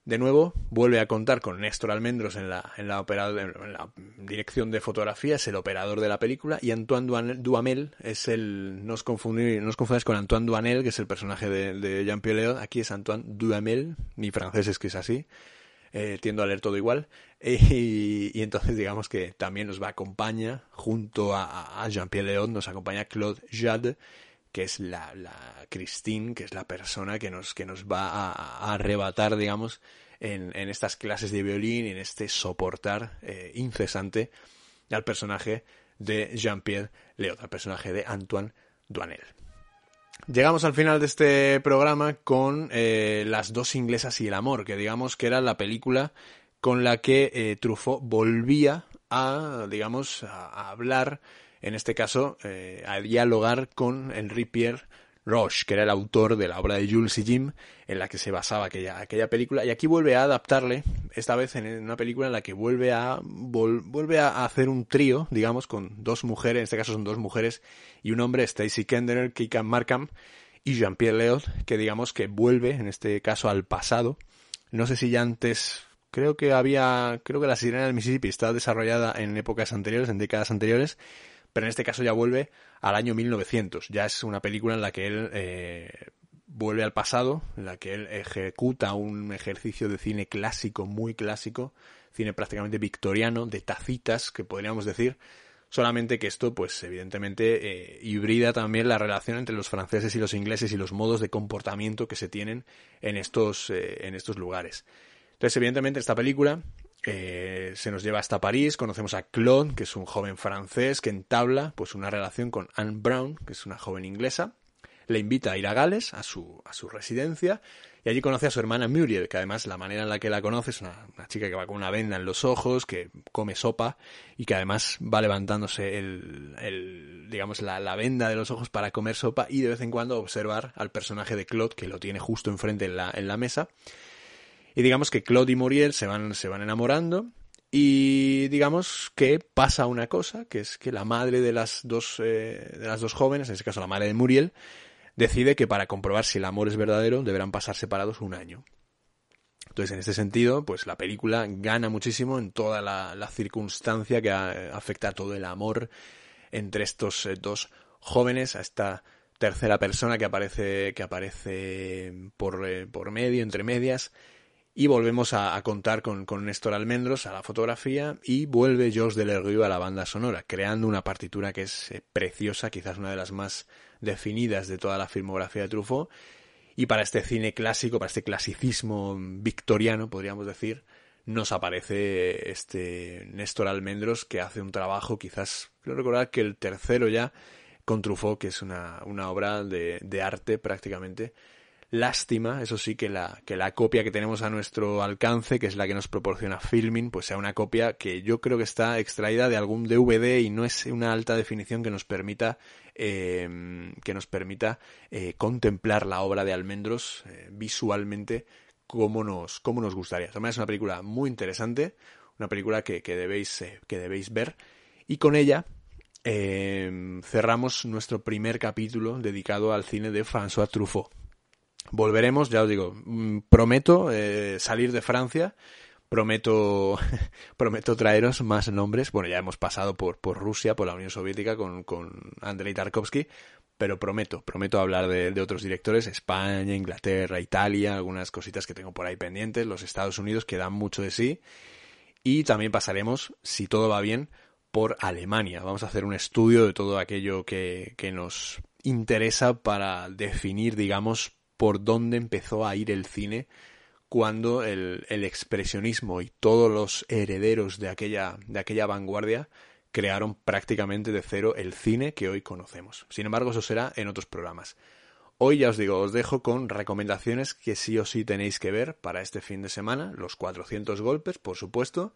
De nuevo, vuelve a contar con Néstor Almendros en la, en la, en la dirección de fotografía, es el operador de la película, y Antoine Duhamel es el, no os, confundís, no os con Antoine Duanel, que es el personaje de, Jean-Pierre Léaud, aquí es Antoine Duhamel, mi francés es que es así, eh, tiendo a leer todo igual. Y, entonces digamos que también nos va a acompañar, junto a, Jean-Pierre León, nos acompaña Claude Jade, que es la, Christine, que es la persona que nos, que nos va a, arrebatar, digamos, en, estas clases de violín, en este soportar eh, incesante al personaje de Jean-Pierre León, al personaje de Antoine Duanel. Llegamos al final de este programa con eh, Las dos inglesas y el amor, que digamos que era la película con la que eh, Truffaut volvía a, digamos, a, hablar, en este caso, eh, a dialogar con Henri Pierre Roche, que era el autor de la obra de Jules y Jim, en la que se basaba aquella, aquella película, y aquí vuelve a adaptarle, esta vez en una película en la que vuelve a, vuelve a hacer un trío, digamos, con dos mujeres, en este caso son dos mujeres y un hombre, Stacy Kenderer, Kikan Markham y Jean-Pierre Leod, que digamos que vuelve, en este caso, al pasado. No sé si ya antes, creo que había, creo que la sirena del Mississippi está desarrollada en épocas anteriores, en décadas anteriores, pero en este caso ya vuelve al año 1900. Ya es una película en la que él eh, vuelve al pasado, en la que él ejecuta un ejercicio de cine clásico, muy clásico, cine prácticamente victoriano, de tacitas, que podríamos decir, solamente que esto, pues evidentemente, eh, hibrida también la relación entre los franceses y los ingleses y los modos de comportamiento que se tienen en estos, eh, en estos lugares. Entonces, evidentemente, esta película eh, se nos lleva hasta París, conocemos a Claude, que es un joven francés que entabla pues una relación con Anne Brown, que es una joven inglesa, le invita a ir a Gales, a su, a su residencia, y allí conoce a su hermana Muriel, que además la manera en la que la conoce es una, chica que va con una venda en los ojos, que come sopa y que además va levantándose el, el digamos, la, la, venda de los ojos para comer sopa y de vez en cuando observar al personaje de Claude, que lo tiene justo enfrente en la, en la mesa, y digamos que Claude y Muriel se van, se van enamorando y digamos que pasa una cosa, que es que la madre de las dos, eh, de las dos jóvenes, en este caso la madre de Muriel, decide que para comprobar si el amor es verdadero deberán pasar separados un año. Entonces, en este sentido, pues la película gana muchísimo en toda la, la circunstancia que afecta a todo el amor entre estos eh, dos jóvenes, a esta tercera persona que aparece, que aparece por, eh, por medio, entre medias, y volvemos a, contar con, con, Néstor Almendros a la fotografía y vuelve Georges Delerue a la banda sonora, creando una partitura que es eh, preciosa, quizás una de las más definidas de toda la filmografía de Truffaut. Y para este cine clásico, para este clasicismo victoriano, podríamos decir, nos aparece este Néstor Almendros que hace un trabajo, quizás, quiero recordar que el tercero ya, con Truffaut, que es una, una obra de, de arte prácticamente, Lástima, eso sí, que la, que la copia que tenemos a nuestro alcance, que es la que nos proporciona Filming, pues sea una copia que yo creo que está extraída de algún DVD y no es una alta definición que nos permita, eh, que nos permita eh, contemplar la obra de Almendros eh, visualmente como nos, como nos gustaría. También es una película muy interesante, una película que, que debéis, que debéis ver y con ella cerramos nuestro primer capítulo dedicado al cine de François Truffaut. Volveremos, ya os digo, mm, prometo eh, salir de Francia, prometo, [LAUGHS] prometo traeros más nombres. Bueno, ya hemos pasado por, por Rusia, por la Unión Soviética con, con Andrei Tarkovsky, pero prometo, prometo hablar de, de, otros directores, España, Inglaterra, Italia, algunas cositas que tengo por ahí pendientes, los Estados Unidos que dan mucho de sí, y también pasaremos, si todo va bien, por Alemania. Vamos a hacer un estudio de todo aquello que, que nos interesa para definir, digamos, por dónde empezó a ir el cine cuando el, el, expresionismo y todos los herederos de aquella, de aquella vanguardia crearon prácticamente de cero el cine que hoy conocemos. Sin embargo, eso será en otros programas. Hoy ya os digo, os dejo con recomendaciones que sí o sí tenéis que ver para este fin de semana. Los 400 golpes, por supuesto.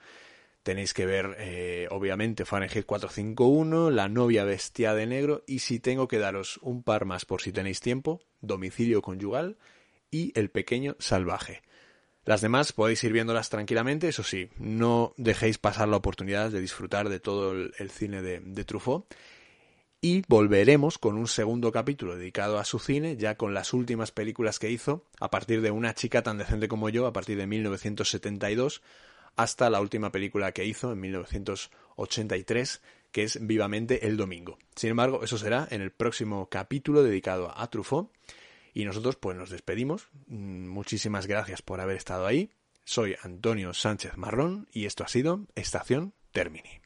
Tenéis que ver, eh, obviamente, Fahrenheit 451, La novia bestia de negro y si tengo que daros un par más por si tenéis tiempo, Domicilio conyugal y El pequeño salvaje. Las demás podéis ir viéndolas tranquilamente, eso sí, no dejéis pasar la oportunidad de disfrutar de todo el, cine de, de, Truffaut. Y volveremos con un segundo capítulo dedicado a su cine, ya con las últimas películas que hizo, a partir de Una chica tan decente como yo, a partir de 1972, hasta la última película que hizo en 1983, que es Vivamente el Domingo. Sin embargo, eso será en el próximo capítulo dedicado a Truffaut. Y nosotros pues nos despedimos. Mm, muchísimas gracias por haber estado ahí. Soy Antonio Sánchez Marrón y esto ha sido Estación Termini.